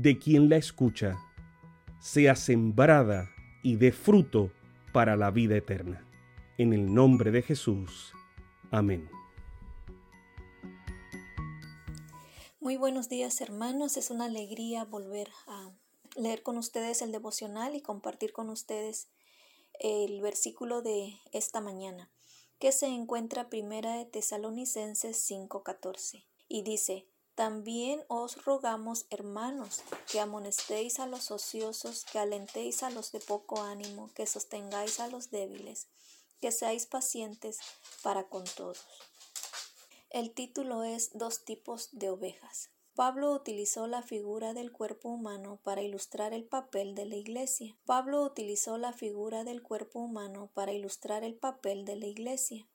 de quien la escucha, sea sembrada y dé fruto para la vida eterna. En el nombre de Jesús. Amén. Muy buenos días hermanos, es una alegría volver a leer con ustedes el devocional y compartir con ustedes el versículo de esta mañana, que se encuentra primera de Tesalonicenses 5:14 y dice: también os rogamos, hermanos, que amonestéis a los ociosos, que alentéis a los de poco ánimo, que sostengáis a los débiles, que seáis pacientes para con todos. El título es Dos tipos de ovejas. Pablo utilizó la figura del cuerpo humano para ilustrar el papel de la iglesia. Pablo utilizó la figura del cuerpo humano para ilustrar el papel de la iglesia.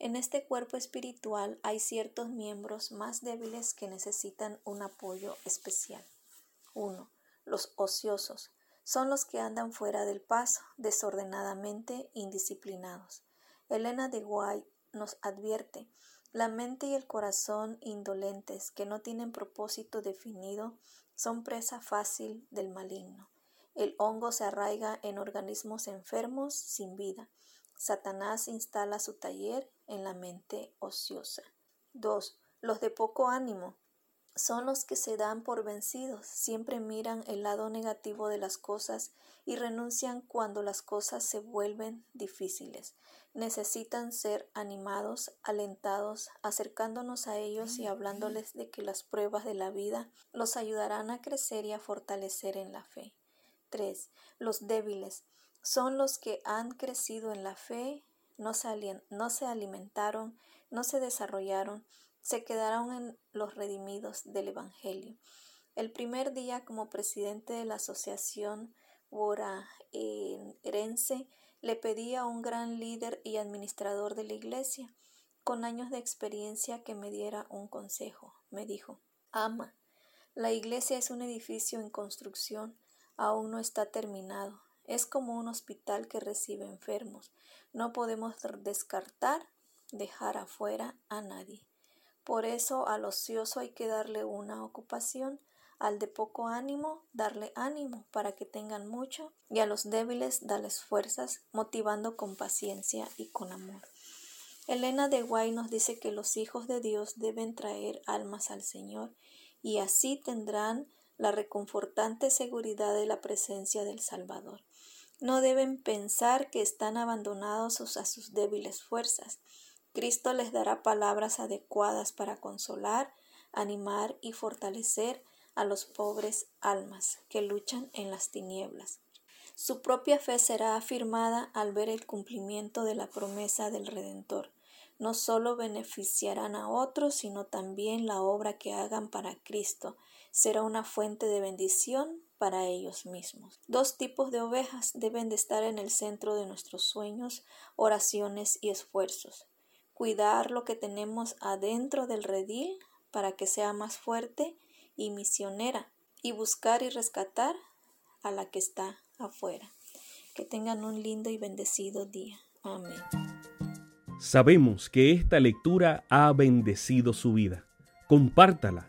En este cuerpo espiritual hay ciertos miembros más débiles que necesitan un apoyo especial. 1. Los ociosos. Son los que andan fuera del paso, desordenadamente indisciplinados. Elena de Guay nos advierte, la mente y el corazón indolentes que no tienen propósito definido son presa fácil del maligno. El hongo se arraiga en organismos enfermos sin vida Satanás instala su taller en la mente ociosa. 2. Los de poco ánimo son los que se dan por vencidos, siempre miran el lado negativo de las cosas y renuncian cuando las cosas se vuelven difíciles. Necesitan ser animados, alentados, acercándonos a ellos y hablándoles de que las pruebas de la vida los ayudarán a crecer y a fortalecer en la fe. 3. Los débiles son los que han crecido en la fe, no se, no se alimentaron, no se desarrollaron, se quedaron en los redimidos del Evangelio. El primer día como presidente de la Asociación Boraerense le pedí a un gran líder y administrador de la iglesia, con años de experiencia, que me diera un consejo. Me dijo, ama, la iglesia es un edificio en construcción, aún no está terminado. Es como un hospital que recibe enfermos. No podemos descartar, dejar afuera a nadie. Por eso al ocioso hay que darle una ocupación, al de poco ánimo darle ánimo para que tengan mucho y a los débiles darles fuerzas, motivando con paciencia y con amor. Elena de Guay nos dice que los hijos de Dios deben traer almas al Señor y así tendrán la reconfortante seguridad de la presencia del Salvador. No deben pensar que están abandonados a sus débiles fuerzas. Cristo les dará palabras adecuadas para consolar, animar y fortalecer a los pobres almas que luchan en las tinieblas. Su propia fe será afirmada al ver el cumplimiento de la promesa del Redentor. No solo beneficiarán a otros, sino también la obra que hagan para Cristo será una fuente de bendición para ellos mismos. Dos tipos de ovejas deben de estar en el centro de nuestros sueños, oraciones y esfuerzos. Cuidar lo que tenemos adentro del redil para que sea más fuerte y misionera y buscar y rescatar a la que está afuera. Que tengan un lindo y bendecido día. Amén. Sabemos que esta lectura ha bendecido su vida. Compártala,